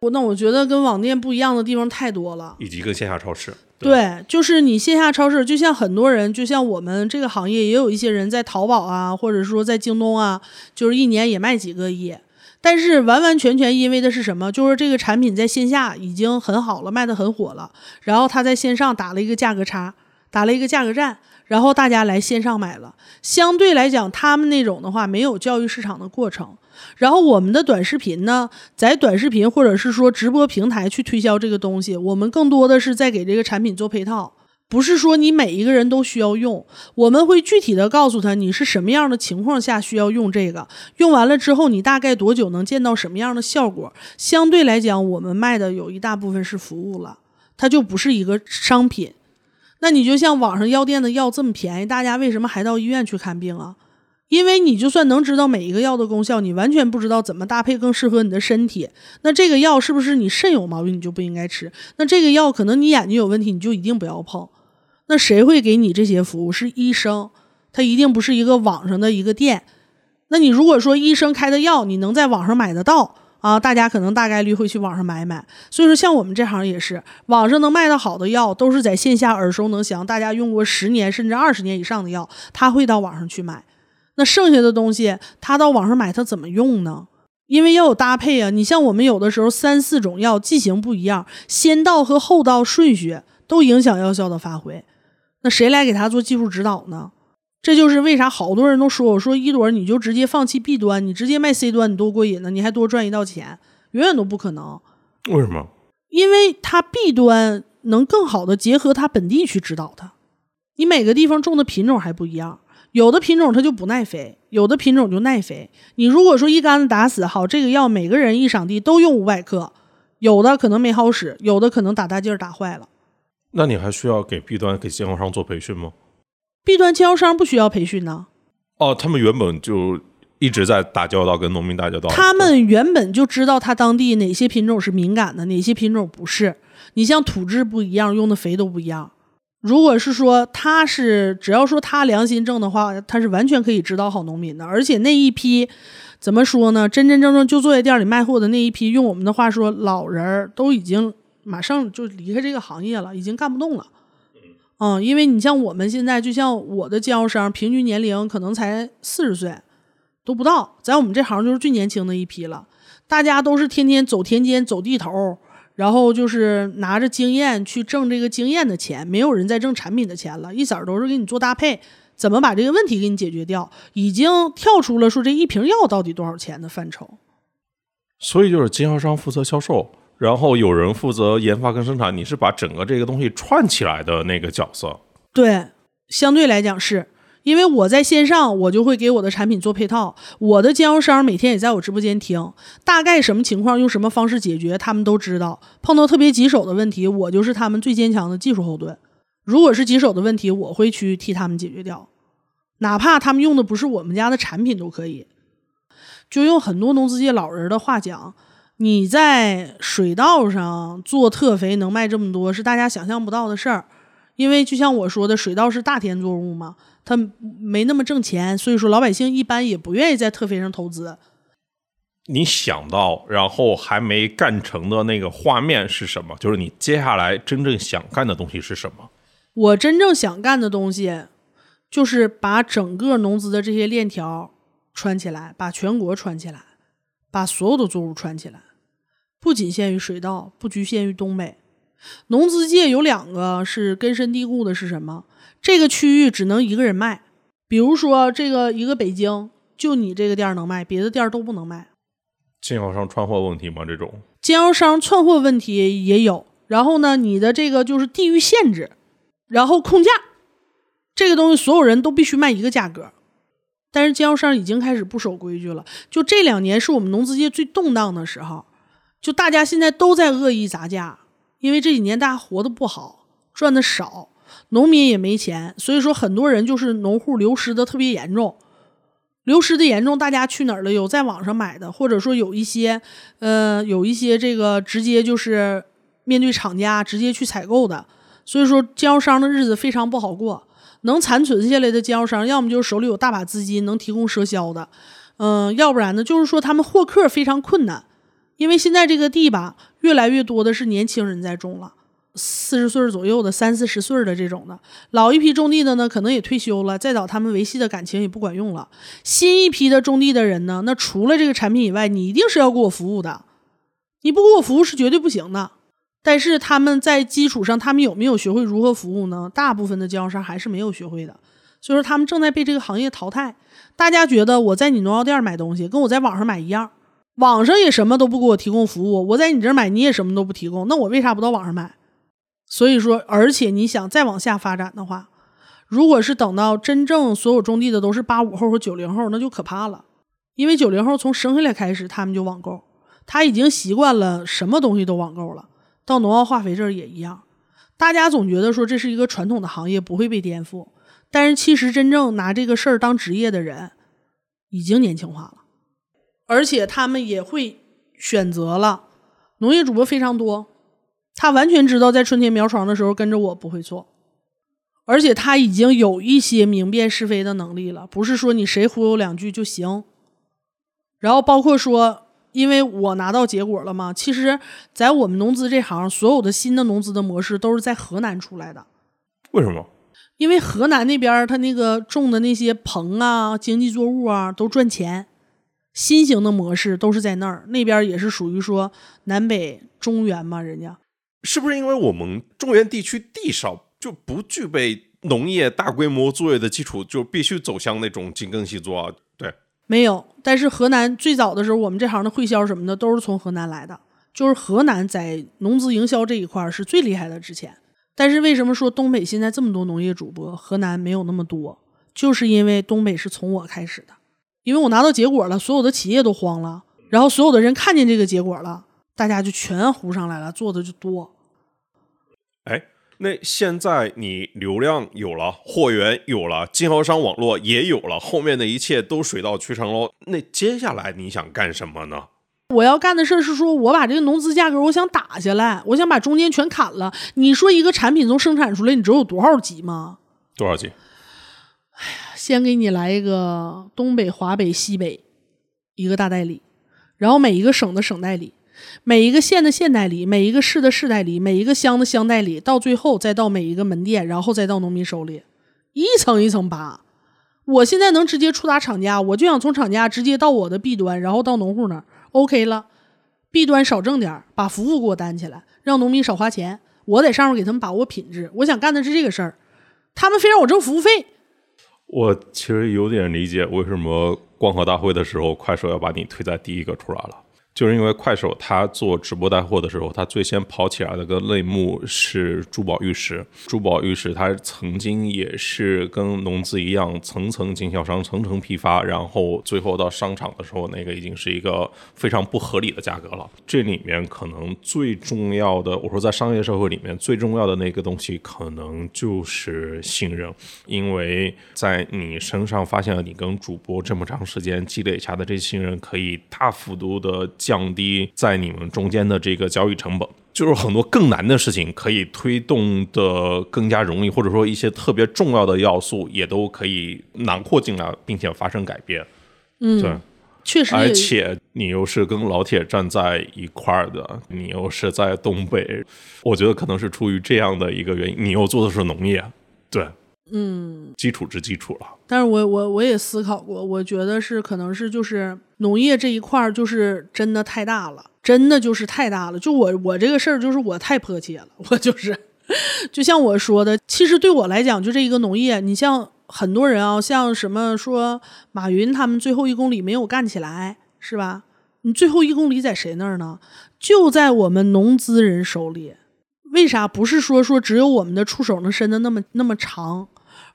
我那我觉得跟网店不一样的地方太多了。以及跟线下超市，对，就是你线下超市，就像很多人，就像我们这个行业，也有一些人在淘宝啊，或者说在京东啊，就是一年也卖几个亿。但是完完全全因为的是什么？就是这个产品在线下已经很好了，卖的很火了，然后他在线上打了一个价格差，打了一个价格战，然后大家来线上买了。相对来讲，他们那种的话没有教育市场的过程。然后我们的短视频呢，在短视频或者是说直播平台去推销这个东西，我们更多的是在给这个产品做配套，不是说你每一个人都需要用，我们会具体的告诉他你是什么样的情况下需要用这个，用完了之后你大概多久能见到什么样的效果。相对来讲，我们卖的有一大部分是服务了，它就不是一个商品。那你就像网上药店的药这么便宜，大家为什么还到医院去看病啊？因为你就算能知道每一个药的功效，你完全不知道怎么搭配更适合你的身体。那这个药是不是你肾有毛病你就不应该吃？那这个药可能你眼睛有问题，你就一定不要碰。那谁会给你这些服务？是医生，他一定不是一个网上的一个店。那你如果说医生开的药你能在网上买得到啊，大家可能大概率会去网上买买。所以说，像我们这行也是，网上能卖的好的药都是在线下耳熟能详，大家用过十年甚至二十年以上的药，他会到网上去买。那剩下的东西，他到网上买，他怎么用呢？因为要有搭配啊。你像我们有的时候三四种药剂型不一样，先到和后到顺序都影响药效的发挥。那谁来给他做技术指导呢？这就是为啥好多人都说我说一朵你就直接放弃 B 端，你直接卖 C 端，你多过瘾呢？你还多赚一道钱，永远都不可能。为什么？因为它 B 端能更好的结合它本地去指导它。你每个地方种的品种还不一样。有的品种它就不耐肥，有的品种就耐肥。你如果说一竿子打死，好，这个药每个人一场地都用五百克，有的可能没好使，有的可能打大劲儿打坏了。那你还需要给 B 端给经销商做培训吗？B 端经销商不需要培训呢，哦，他们原本就一直在打交道，跟农民打交道。他们原本就知道他当地哪些品种是敏感的，哪些品种不是。你像土质不一样，用的肥都不一样。如果是说他是只要说他良心正的话，他是完全可以指导好农民的。而且那一批怎么说呢？真真正正就坐在店里卖货的那一批，用我们的话说，老人儿都已经马上就离开这个行业了，已经干不动了。嗯，因为你像我们现在，就像我的经销商，平均年龄可能才四十岁都不到，在我们这行就是最年轻的一批了。大家都是天天走田间、走地头。然后就是拿着经验去挣这个经验的钱，没有人在挣产品的钱了，一色儿都是给你做搭配，怎么把这个问题给你解决掉，已经跳出了说这一瓶药到底多少钱的范畴。所以就是经销商负责销售，然后有人负责研发跟生产，你是把整个这个东西串起来的那个角色。对，相对来讲是。因为我在线上，我就会给我的产品做配套。我的经销商每天也在我直播间听，大概什么情况用什么方式解决，他们都知道。碰到特别棘手的问题，我就是他们最坚强的技术后盾。如果是棘手的问题，我会去替他们解决掉，哪怕他们用的不是我们家的产品都可以。就用很多农资界老人的话讲，你在水稻上做特肥能卖这么多，是大家想象不到的事儿。因为就像我说的，水稻是大田作物嘛。它没那么挣钱，所以说老百姓一般也不愿意在特肥上投资。你想到，然后还没干成的那个画面是什么？就是你接下来真正想干的东西是什么？我真正想干的东西，就是把整个农资的这些链条串起来，把全国串起来，把所有的作物串起来，不仅限于水稻，不局限于东北。农资界有两个是根深蒂固的，是什么？这个区域只能一个人卖，比如说这个一个北京，就你这个店能卖，别的店都不能卖。经销商串货问题吗？这种经销商串货问题也有，然后呢，你的这个就是地域限制，然后控价，这个东西所有人都必须卖一个价格。但是经销商已经开始不守规矩了。就这两年是我们农资界最动荡的时候，就大家现在都在恶意砸价，因为这几年大家活得不好，赚的少，农民也没钱，所以说很多人就是农户流失的特别严重。流失的严重，大家去哪儿了？有在网上买的，或者说有一些，呃，有一些这个直接就是面对厂家直接去采购的，所以说经销商的日子非常不好过。能残存下来的经销商，要么就是手里有大把资金能提供赊销的，嗯，要不然呢，就是说他们获客非常困难，因为现在这个地吧，越来越多的是年轻人在种了，四十岁左右的、三四十岁的这种的，老一批种地的呢，可能也退休了，再找他们维系的感情也不管用了。新一批的种地的人呢，那除了这个产品以外，你一定是要给我服务的，你不给我服务是绝对不行的。但是他们在基础上，他们有没有学会如何服务呢？大部分的经销商还是没有学会的，所以说他们正在被这个行业淘汰。大家觉得我在你农药店买东西，跟我在网上买一样，网上也什么都不给我提供服务，我在你这儿买你也什么都不提供，那我为啥不到网上买？所以说，而且你想再往下发展的话，如果是等到真正所有种地的都是八五后和九零后，那就可怕了，因为九零后从生下来开始他们就网购，他已经习惯了什么东西都网购了。到农药化肥这儿也一样，大家总觉得说这是一个传统的行业不会被颠覆，但是其实真正拿这个事儿当职业的人已经年轻化了，而且他们也会选择了。农业主播非常多，他完全知道在春天苗床的时候跟着我不会错，而且他已经有一些明辨是非的能力了，不是说你谁忽悠两句就行。然后包括说。因为我拿到结果了嘛，其实，在我们农资这行，所有的新的农资的模式都是在河南出来的。为什么？因为河南那边他那个种的那些棚啊、经济作物啊都赚钱，新型的模式都是在那儿。那边也是属于说南北中原嘛，人家是不是因为我们中原地区地少，就不具备农业大规模作业的基础，就必须走向那种精耕细作啊？对。没有，但是河南最早的时候，我们这行的会销什么的都是从河南来的，就是河南在农资营销这一块是最厉害的。之前，但是为什么说东北现在这么多农业主播，河南没有那么多？就是因为东北是从我开始的，因为我拿到结果了，所有的企业都慌了，然后所有的人看见这个结果了，大家就全糊上来了，做的就多。哎。那现在你流量有了，货源有了，经销商网络也有了，后面的一切都水到渠成喽。那接下来你想干什么呢？我要干的事儿是说，我把这个农资价格我想打下来，我想把中间全砍了。你说一个产品从生产出来，你知道有多少级吗？多少级？哎呀，先给你来一个东北、华北、西北一个大代理，然后每一个省的省代理。每一个县的县代理，每一个市的市代理，每一个乡的乡代理，到最后再到每一个门店，然后再到农民手里，一层一层扒。我现在能直接触达厂家，我就想从厂家直接到我的 B 端，然后到农户那儿，OK 了。B 端少挣点，把服务给我担起来，让农民少花钱，我在上面给他们把握品质。我想干的是这个事儿，他们非让我挣服务费。我其实有点理解为什么光合大会的时候，快手要把你推在第一个出来了。就是因为快手他做直播带货的时候，他最先跑起来的个类目是珠宝玉石。珠宝玉石它曾经也是跟农资一样，层层经销商，层层批发，然后最后到商场的时候，那个已经是一个非常不合理的价格了。这里面可能最重要的，我说在商业社会里面最重要的那个东西，可能就是信任，因为在你身上发现了你跟主播这么长时间积累下的这些信任，可以大幅度的。降低在你们中间的这个交易成本，就是很多更难的事情可以推动的更加容易，或者说一些特别重要的要素也都可以囊括进来，并且发生改变。嗯，对，确实。而且你又是跟老铁站在一块儿的，你又是在东北，我觉得可能是出于这样的一个原因，你又做的是农业，对。嗯，基础之基础了。但是我我我也思考过，我觉得是可能是就是农业这一块儿就是真的太大了，真的就是太大了。就我我这个事儿就是我太迫切了，*laughs* 我就是，就像我说的，其实对我来讲，就这一个农业，你像很多人啊，像什么说马云他们最后一公里没有干起来，是吧？你最后一公里在谁那儿呢？就在我们农资人手里。为啥？不是说说只有我们的触手能伸的那么那么长，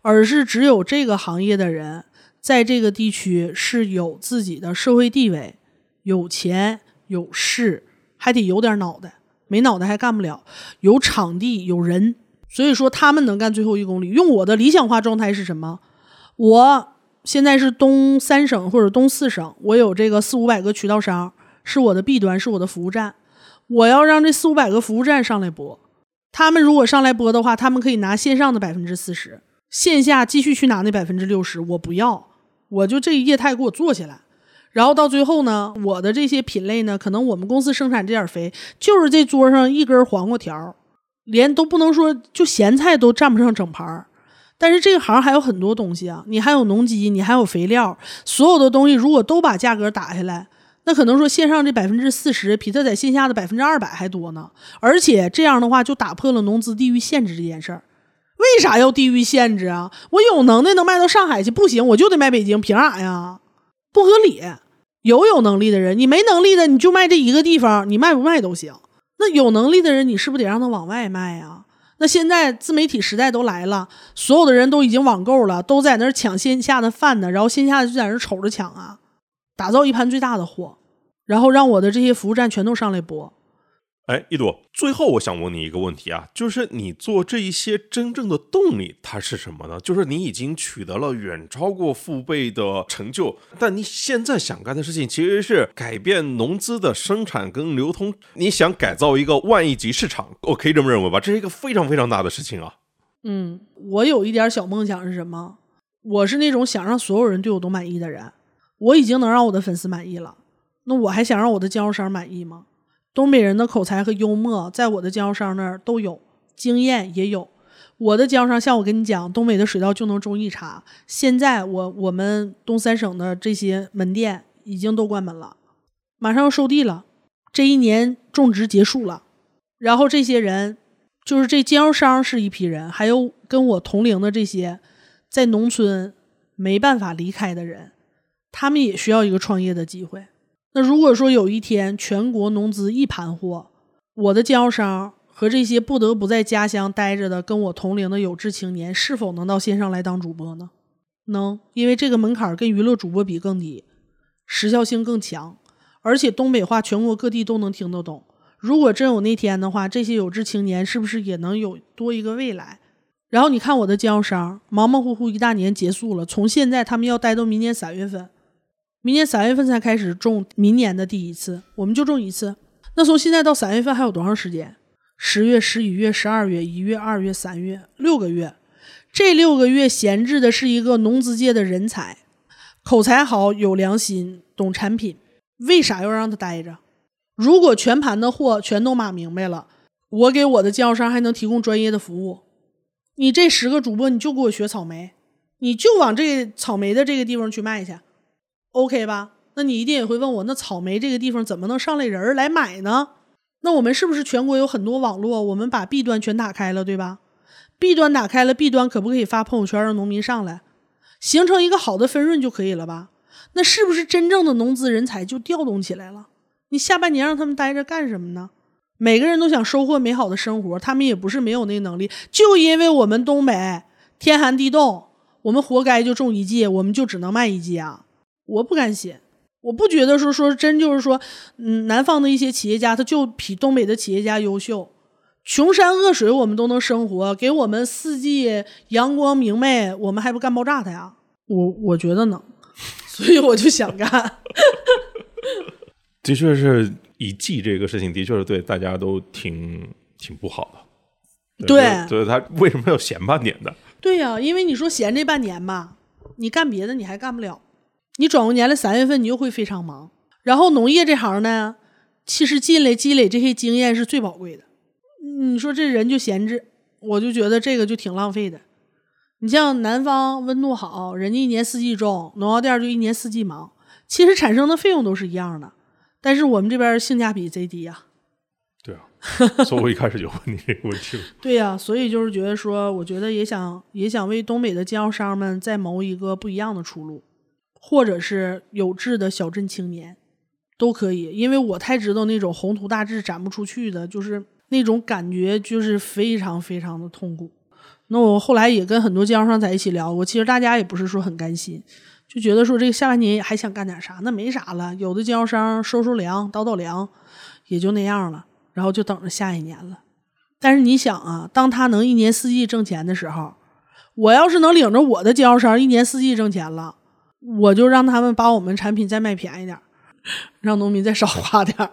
而是只有这个行业的人在这个地区是有自己的社会地位、有钱有势，还得有点脑袋，没脑袋还干不了。有场地有人，所以说他们能干最后一公里。用我的理想化状态是什么？我现在是东三省或者东四省，我有这个四五百个渠道商，是我的 B 端，是我的服务站。我要让这四五百个服务站上来播，他们如果上来播的话，他们可以拿线上的百分之四十，线下继续去拿那百分之六十。我不要，我就这一业态给我做起来。然后到最后呢，我的这些品类呢，可能我们公司生产这点肥，就是这桌上一根黄瓜条，连都不能说就咸菜都占不上整盘儿。但是这个行还有很多东西啊，你还有农机，你还有肥料，所有的东西如果都把价格打下来，那可能说线上这百分之四十比他在线下的百分之二百还多呢。而且这样的话就打破了农资地域限制这件事儿。为啥要地域限制啊？我有能耐能卖到上海去，不行我就得卖北京，凭啥呀？不合理。有有能力的人，你没能力的你就卖这一个地方，你卖不卖都行。那有能力的人，你是不是得让他往外卖呀？那现在自媒体时代都来了，所有的人都已经网购了，都在那儿抢线下的饭呢，然后线下的就在那儿瞅着抢啊，打造一盘最大的货，然后让我的这些服务站全都上来播。哎，一朵，最后我想问你一个问题啊，就是你做这一些真正的动力它是什么呢？就是你已经取得了远超过父辈的成就，但你现在想干的事情其实是改变农资的生产跟流通，你想改造一个万亿级市场，我可以这么认为吧？这是一个非常非常大的事情啊。嗯，我有一点小梦想是什么？我是那种想让所有人对我都满意的人。我已经能让我的粉丝满意了，那我还想让我的经销商满意吗？东北人的口才和幽默，在我的经销商那儿都有，经验也有。我的经销商像我跟你讲，东北的水稻就能种一茬。现在我我们东三省的这些门店已经都关门了，马上要收地了，这一年种植结束了。然后这些人，就是这经销商是一批人，还有跟我同龄的这些在农村没办法离开的人，他们也需要一个创业的机会。那如果说有一天全国农资一盘货，我的经销商和这些不得不在家乡待着的跟我同龄的有志青年，是否能到线上来当主播呢？能，因为这个门槛跟娱乐主播比更低，时效性更强，而且东北话全国各地都能听得懂。如果真有那天的话，这些有志青年是不是也能有多一个未来？然后你看我的经销商，忙忙乎乎一大年结束了，从现在他们要待到明年三月份。明年三月份才开始种，明年的第一次，我们就种一次。那从现在到三月份还有多长时间？十月、十一月、十二月、一月、二月、三月，六个月。这六个月闲置的是一个农资界的人才，口才好、有良心、懂产品。为啥要让他待着？如果全盘的货全都码明白了，我给我的经销商还能提供专业的服务。你这十个主播，你就给我学草莓，你就往这草莓的这个地方去卖去。OK 吧？那你一定也会问我，那草莓这个地方怎么能上来人来买呢？那我们是不是全国有很多网络，我们把 B 端全打开了，对吧？B 端打开了，B 端可不可以发朋友圈让农民上来，形成一个好的分润就可以了吧？那是不是真正的农资人才就调动起来了？你下半年让他们待着干什么呢？每个人都想收获美好的生活，他们也不是没有那能力，就因为我们东北天寒地冻，我们活该就种一季，我们就只能卖一季啊。我不敢写，我不觉得说说真就是说，嗯，南方的一些企业家他就比东北的企业家优秀。穷山恶水我们都能生活，给我们四季阳光明媚，我们还不干爆炸他呀？我我觉得能，*laughs* 所以我就想干。的确是一季这个事情，的确是对大家都挺挺不好的。对，所以他为什么要闲半年的？对呀，因为你说闲这半年吧，你干别的你还干不了。你转过年来三月份，你又会非常忙。然后农业这行呢，其实进来积累这些经验是最宝贵的。你说这人就闲置，我就觉得这个就挺浪费的。你像南方温度好，人家一年四季种，农药店就一年四季忙，其实产生的费用都是一样的，但是我们这边性价比贼低呀。对啊，所以我一开始就问你这个问题了。*laughs* 对呀，所以就是觉得说，我觉得也想也想为东北的经销商们再谋一个不一样的出路。或者是有志的小镇青年，都可以，因为我太知道那种宏图大志展不出去的，就是那种感觉就是非常非常的痛苦。那我后来也跟很多经销商在一起聊过，其实大家也不是说很甘心，就觉得说这个下半年还想干点啥，那没啥了。有的经销商收收粮、倒倒粮，也就那样了，然后就等着下一年了。但是你想啊，当他能一年四季挣钱的时候，我要是能领着我的经销商一年四季挣钱了，我就让他们把我们产品再卖便宜点儿，让农民再少花点儿。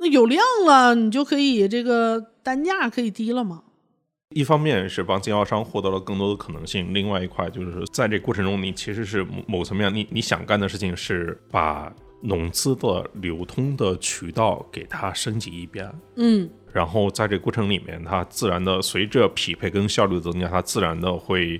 那有量了，你就可以这个单价可以低了嘛。一方面是帮经销商获得了更多的可能性，另外一块就是在这过程中，你其实是某某层面，你你想干的事情是把农资的流通的渠道给它升级一遍，嗯然后在这过程里面，它自然的随着匹配跟效率的增加，它自然的会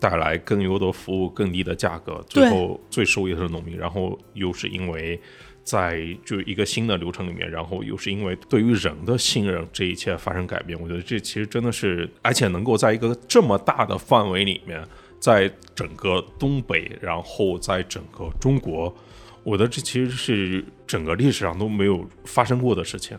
带来更优的服务、更低的价格，最后最受益的是农民。然后又是因为在就一个新的流程里面，然后又是因为对于人的信任，这一切发生改变。我觉得这其实真的是，而且能够在一个这么大的范围里面，在整个东北，然后在整个中国，我觉得这其实是整个历史上都没有发生过的事情。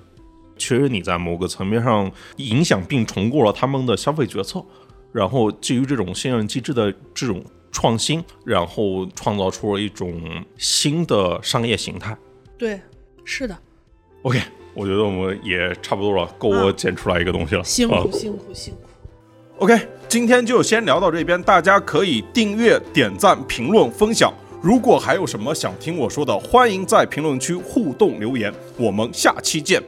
确实你在某个层面上影响并重构了他们的消费决策，然后基于这种信任机制的这种创新，然后创造出了一种新的商业形态。对，是的，OK，我觉得我们也差不多了，够我剪出来一个东西了。辛啊苦辛苦辛苦。OK，今天就先聊到这边，大家可以订阅、点赞、评论、分享。如果还有什么想听我说的，欢迎在评论区互动留言。我们下期见，